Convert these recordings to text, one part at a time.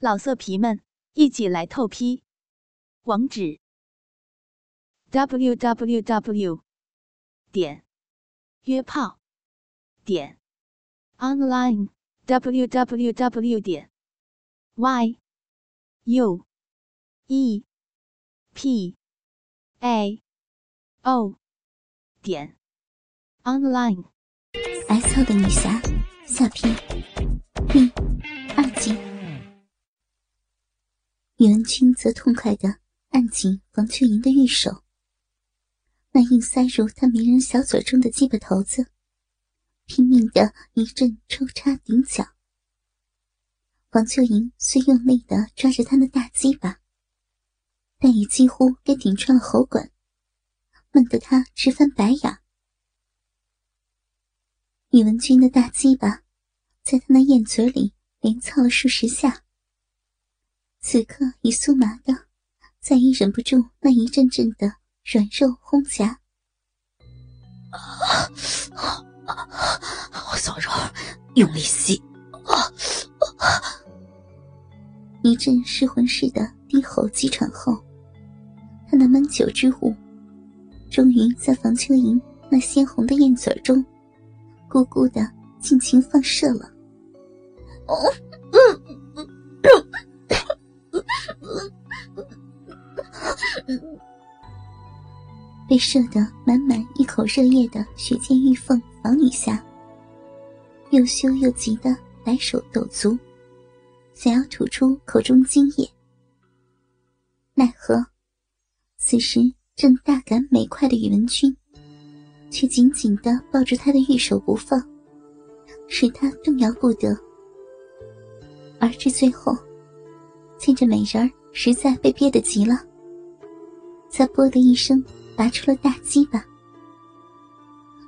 老色皮们，一起来透批！网址：w w w 点约炮点 online w w w 点 y u e p a o 点 online。S 号的女侠下篇第二集。宇文君则痛快地按紧王秋莹的玉手，那硬塞入她迷人小嘴中的鸡巴头子，拼命地一阵抽插顶脚。王秋莹虽用力地抓着他的大鸡巴，但也几乎给顶穿了喉管，闷得他直翻白眼。宇文君的大鸡巴在他那燕嘴里连操了数十下，此刻已酥麻的，再也忍不住那一阵阵的软肉轰夹。我小柔用力吸，啊一阵失魂似的低吼急喘后，他那闷酒之物终于在房秋莹那鲜红的艳嘴中。咕咕的尽情放射了。哦，被射得满满一口热液的雪见玉凤房女下，又羞又急的摆手抖足，想要吐出口中精液，奈何此时正大感美快的宇文君。却紧紧的抱住他的玉手不放，使他动摇不得。而至最后，见着美人儿实在被憋得急了，才啵的一声拔出了大鸡巴。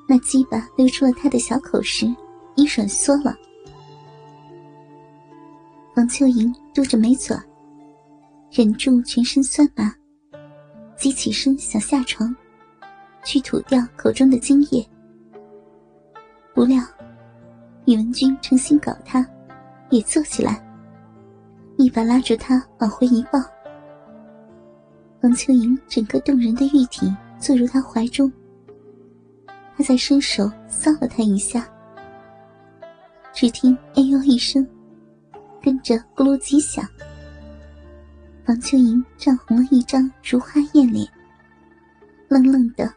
那鸡巴溜出了他的小口时，已软缩了。王秋莹嘟着眉嘴，忍住全身酸麻，急起身想下床。去吐掉口中的精液，不料宇文君诚心搞他，也坐起来，一把拉住他往回一抱。王秋莹整个动人的玉体坐入他怀中，他再伸手搔了他一下，只听“哎呦”一声，跟着咕噜几响，王秋莹涨红了一张如花艳脸，愣愣的。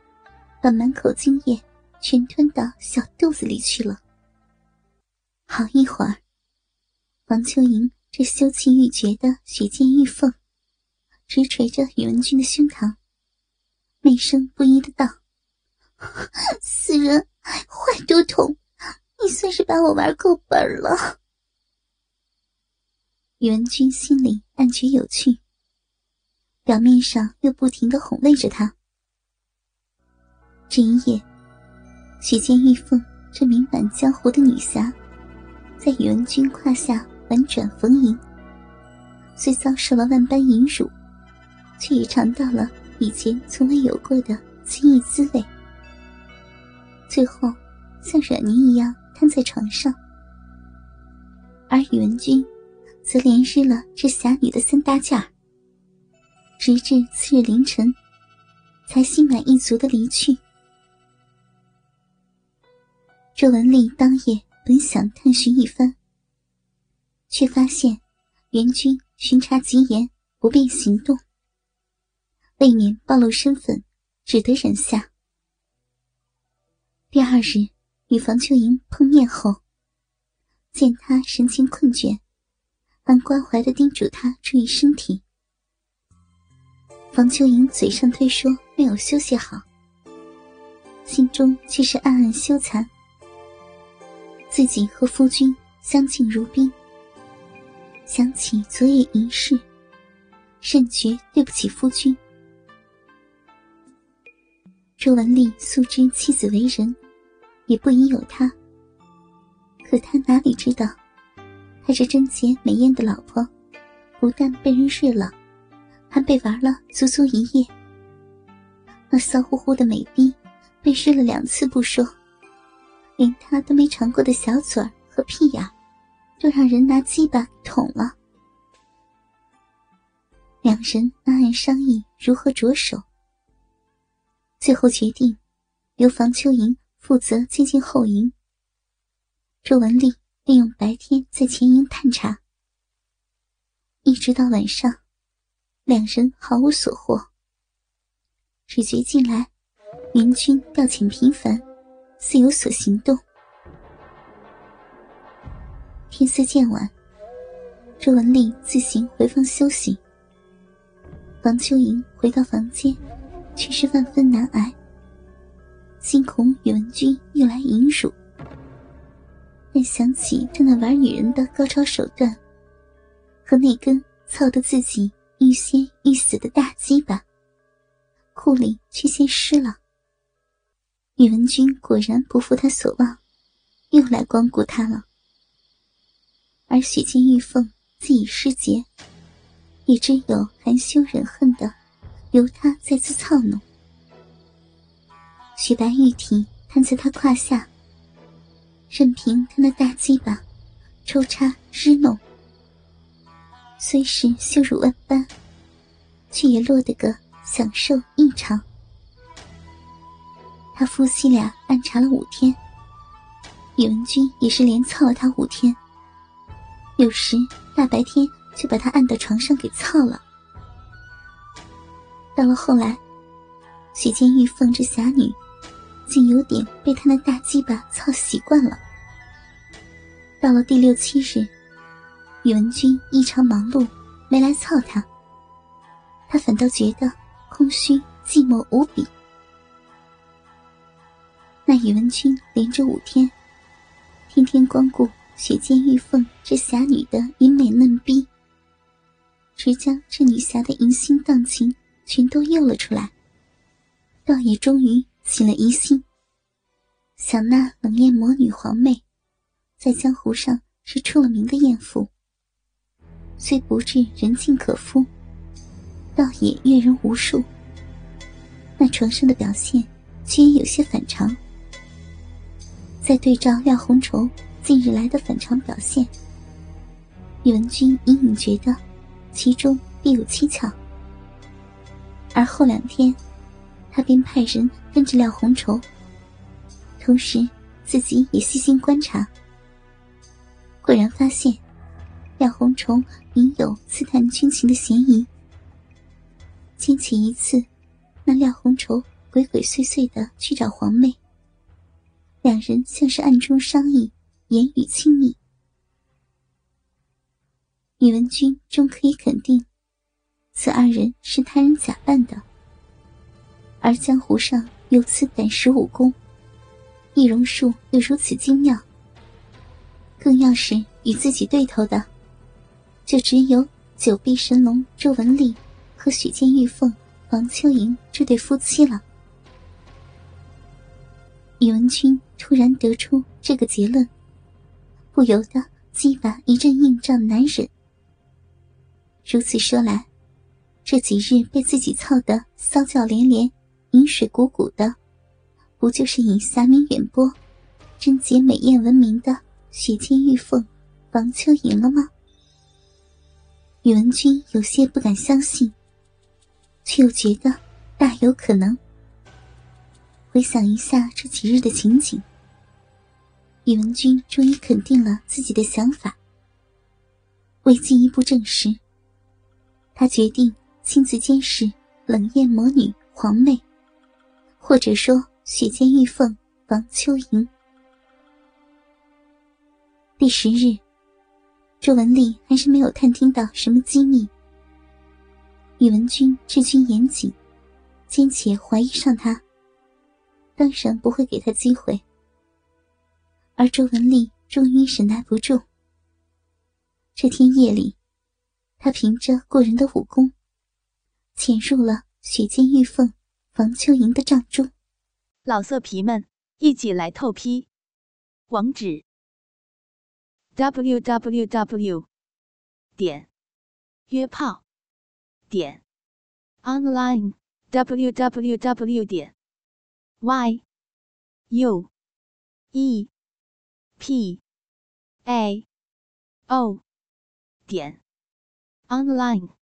把满口精液全吞到小肚子里去了。好一会儿，王秋莹这羞气欲绝的雪见玉凤，直捶着宇文君的胸膛，媚声不一的道：“死人，坏都统，你算是把我玩够本了。”宇文君心里暗觉有趣，表面上又不停的哄慰着他。这一夜，许仙玉凤这名满江湖的女侠，在宇文君胯下婉转逢迎。虽遭受了万般淫辱，却也尝到了以前从未有过的奇异滋味。最后，像软泥一样瘫在床上。而宇文君，则连日了这侠女的三大件，直至次日凌晨，才心满意足的离去。周文丽当夜本想探寻一番，却发现元军巡查极严，不便行动。未免暴露身份，只得忍下。第二日与房秋莹碰面后，见他神情困倦，还关怀的叮嘱他注意身体。房秋莹嘴上推说没有休息好，心中却是暗暗羞惭。自己和夫君相敬如宾，想起昨夜一事，甚觉对不起夫君。周文丽素知妻子为人，也不宜有他。可他哪里知道，他这贞洁美艳的老婆，不但被人睡了，还被玩了足足一夜。那骚乎乎的美逼，被睡了两次不说。连他都没尝过的小嘴儿和屁眼，都让人拿鸡巴捅了。两人暗暗商议如何着手，最后决定由房秋莹负责接近后营，周文丽利用白天在前营探查，一直到晚上，两人毫无所获，只觉近来援军调遣频繁，似有所行动。天色渐晚，周文丽自行回房休息。房秋莹回到房间，却是万分难挨，惊恐宇文君又来淫辱。但想起这那玩女人的高超手段，和那根操得自己欲仙欲死的大鸡巴，裤里却先湿了。宇文君果然不负他所望，又来光顾他了。而许见玉凤既已失节，也只有含羞忍恨的，由他再次操弄。雪白玉体瘫在他胯下，任凭他那大鸡巴抽插支弄，虽是羞辱万般，却也落得个享受异常。他夫妻俩暗查了五天，宇文君也是连操了他五天。有时大白天就把他按到床上给操了。到了后来，许见玉凤这侠女，竟有点被他那大鸡巴操习惯了。到了第六七日，宇文君异常忙碌，没来操他，他反倒觉得空虚寂寞无比。那宇文君连着五天，天天光顾。雪见玉凤这侠女的淫美嫩逼，直将这女侠的淫心荡情全都诱了出来，倒也终于起了疑心。想那冷艳魔女皇妹，在江湖上是出了名的艳妇，虽不至人尽可夫，倒也阅人无数。那床上的表现，却也有些反常。再对照廖红绸。近日来的反常表现，宇文君隐隐觉得其中必有蹊跷。而后两天，他便派人跟着廖红绸，同时自己也细心观察，果然发现廖红绸隐有刺探军情的嫌疑。惊起一次，那廖红绸鬼鬼祟祟的去找皇妹，两人像是暗中商议。言语亲密，宇文君终可以肯定，此二人是他人假扮的。而江湖上有此胆识武功，易容术又如此精妙，更要是与自己对头的，就只有九臂神龙周文丽和许见玉凤王秋莹这对夫妻了。宇文君突然得出这个结论。不由得鸡巴一阵硬胀难忍。如此说来，这几日被自己操得骚叫连连、饮水鼓鼓的，不就是以侠名远播、贞洁美艳闻名的雪见玉凤王秋莹了吗？宇文君有些不敢相信，却又觉得大有可能。回想一下这几日的情景。宇文君终于肯定了自己的想法。为进一步证实，他决定亲自监视冷艳魔女黄妹，或者说雪见玉凤王秋莹。第十日，周文丽还是没有探听到什么机密。宇文君治军严谨，兼且怀疑上他，当然不会给他机会。而周文丽终于忍耐不住。这天夜里，他凭着过人的武功，潜入了雪见玉凤王秋莹的帐中。老色皮们，一起来透批！网址：w w w. 点约炮点 online w w w. 点 y u e p a o 点 online。